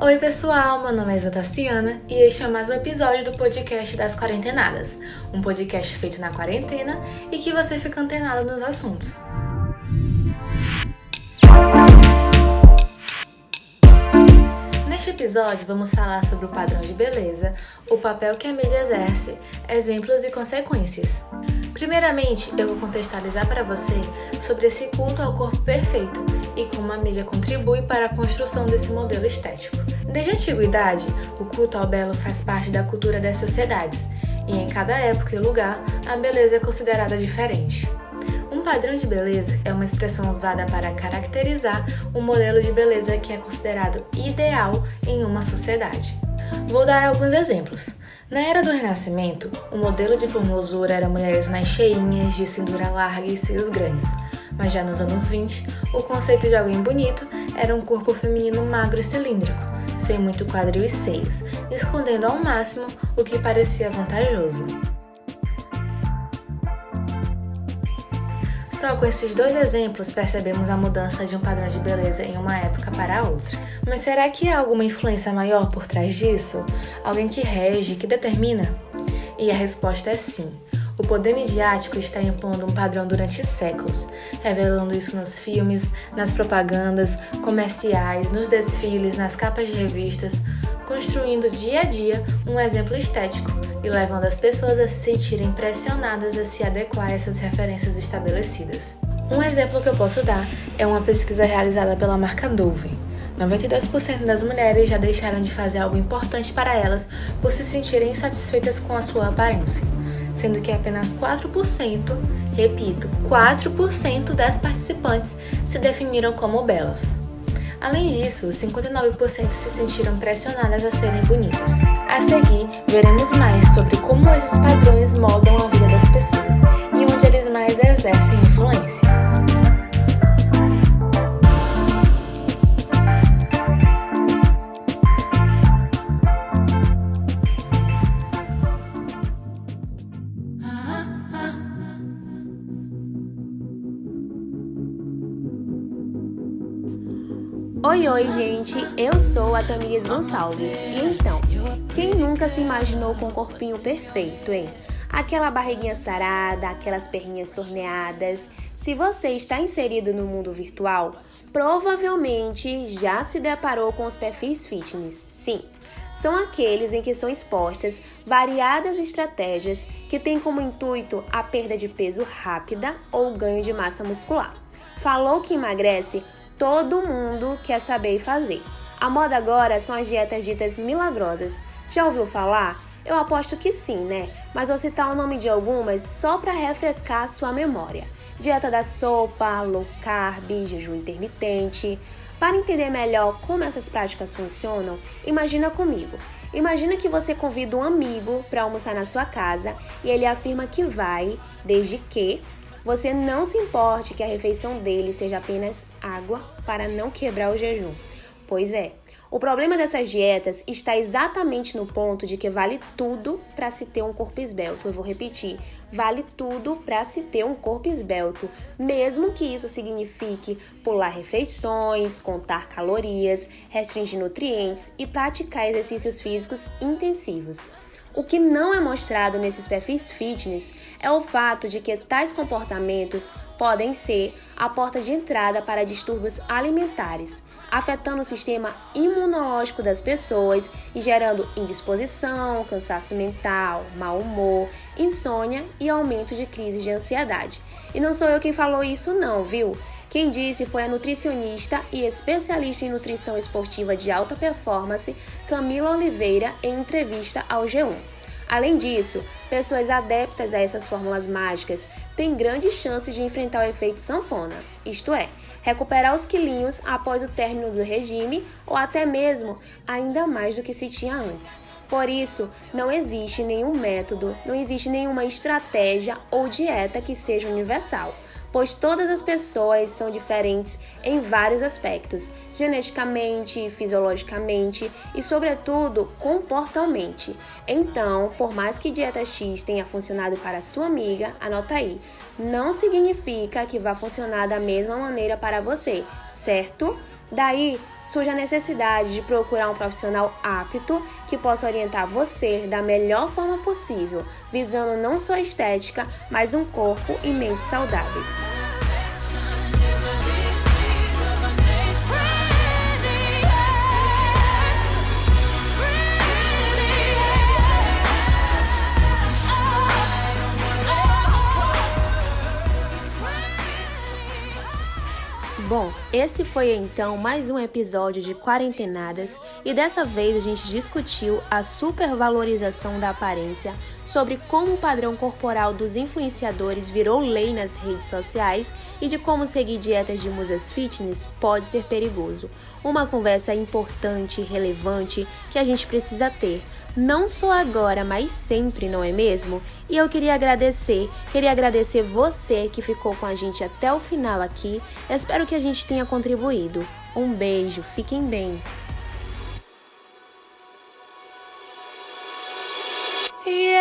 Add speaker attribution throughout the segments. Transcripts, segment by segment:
Speaker 1: Oi, pessoal, meu nome é Isa Tassiana e este é mais um episódio do podcast das Quarentenadas, um podcast feito na quarentena e que você fica antenado nos assuntos. Neste episódio, vamos falar sobre o padrão de beleza, o papel que a mídia exerce, exemplos e consequências. Primeiramente, eu vou contextualizar para você sobre esse culto ao corpo perfeito e como a mídia contribui para a construção desse modelo estético. Desde a antiguidade, o culto ao belo faz parte da cultura das sociedades, e em cada época e lugar, a beleza é considerada diferente. Um padrão de beleza é uma expressão usada para caracterizar um modelo de beleza que é considerado ideal em uma sociedade. Vou dar alguns exemplos. Na era do Renascimento, o modelo de formosura era mulheres mais cheinhas, de cintura larga e seios grandes. Mas já nos anos 20, o conceito de alguém bonito era um corpo feminino magro e cilíndrico, sem muito quadril e seios, escondendo ao máximo o que parecia vantajoso. Só com esses dois exemplos percebemos a mudança de um padrão de beleza em uma época para outra. Mas será que há alguma influência maior por trás disso? Alguém que rege, que determina? E a resposta é sim. O poder midiático está impondo um padrão durante séculos, revelando isso nos filmes, nas propagandas, comerciais, nos desfiles, nas capas de revistas, construindo dia a dia um exemplo estético e levando as pessoas a se sentirem pressionadas a se adequar a essas referências estabelecidas. Um exemplo que eu posso dar é uma pesquisa realizada pela marca Dove. 92% das mulheres já deixaram de fazer algo importante para elas por se sentirem insatisfeitas com a sua aparência, sendo que apenas 4%, repito, 4% das participantes se definiram como belas. Além disso, 59% se sentiram pressionadas a serem bonitas. A seguir, veremos mais sobre como esses padrões moldam a vida das pessoas
Speaker 2: Oi, oi, gente! Eu sou a Tamires Gonçalves. E então, quem nunca se imaginou com um corpinho perfeito, hein? Aquela barriguinha sarada, aquelas perninhas torneadas. Se você está inserido no mundo virtual, provavelmente já se deparou com os perfis fitness. Sim, são aqueles em que são expostas variadas estratégias que têm como intuito a perda de peso rápida ou ganho de massa muscular. Falou que emagrece, todo mundo quer saber e fazer. A moda agora são as dietas ditas milagrosas. Já ouviu falar? Eu aposto que sim, né? Mas vou citar o nome de algumas só para refrescar a sua memória. Dieta da sopa, low carb, jejum intermitente. Para entender melhor como essas práticas funcionam, imagina comigo. Imagina que você convida um amigo para almoçar na sua casa e ele afirma que vai, desde que você não se importe que a refeição dele seja apenas água para não quebrar o jejum. Pois é, o problema dessas dietas está exatamente no ponto de que vale tudo para se ter um corpo esbelto. Eu vou repetir: vale tudo para se ter um corpo esbelto, mesmo que isso signifique pular refeições, contar calorias, restringir nutrientes e praticar exercícios físicos intensivos. O que não é mostrado nesses perfis fitness é o fato de que tais comportamentos podem ser a porta de entrada para distúrbios alimentares, afetando o sistema imunológico das pessoas e gerando indisposição, cansaço mental, mau humor, insônia e aumento de crises de ansiedade. E não sou eu quem falou isso não, viu? Quem disse foi a nutricionista e especialista em nutrição esportiva de alta performance, Camila Oliveira, em entrevista ao G1. Além disso, pessoas adeptas a essas fórmulas mágicas têm grandes chances de enfrentar o efeito sanfona, isto é, recuperar os quilinhos após o término do regime ou até mesmo ainda mais do que se tinha antes. Por isso, não existe nenhum método, não existe nenhuma estratégia ou dieta que seja universal pois todas as pessoas são diferentes em vários aspectos, geneticamente, fisiologicamente e, sobretudo, comportalmente. Então, por mais que dieta X tenha funcionado para sua amiga, anota aí, não significa que vá funcionar da mesma maneira para você, certo? Daí surge a necessidade de procurar um profissional apto que possa orientar você da melhor forma possível, visando não só a estética, mas um corpo e mente saudáveis. Bom, esse foi então mais um episódio de Quarentenadas. E dessa vez a gente discutiu a supervalorização da aparência, sobre como o padrão corporal dos influenciadores virou lei nas redes sociais e de como seguir dietas de musas fitness pode ser perigoso. Uma conversa importante e relevante que a gente precisa ter não só agora, mas sempre, não é mesmo? E eu queria agradecer, queria agradecer você que ficou com a gente até o final aqui. espero que a gente tenha contribuído. Um beijo, fiquem bem.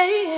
Speaker 2: yeah.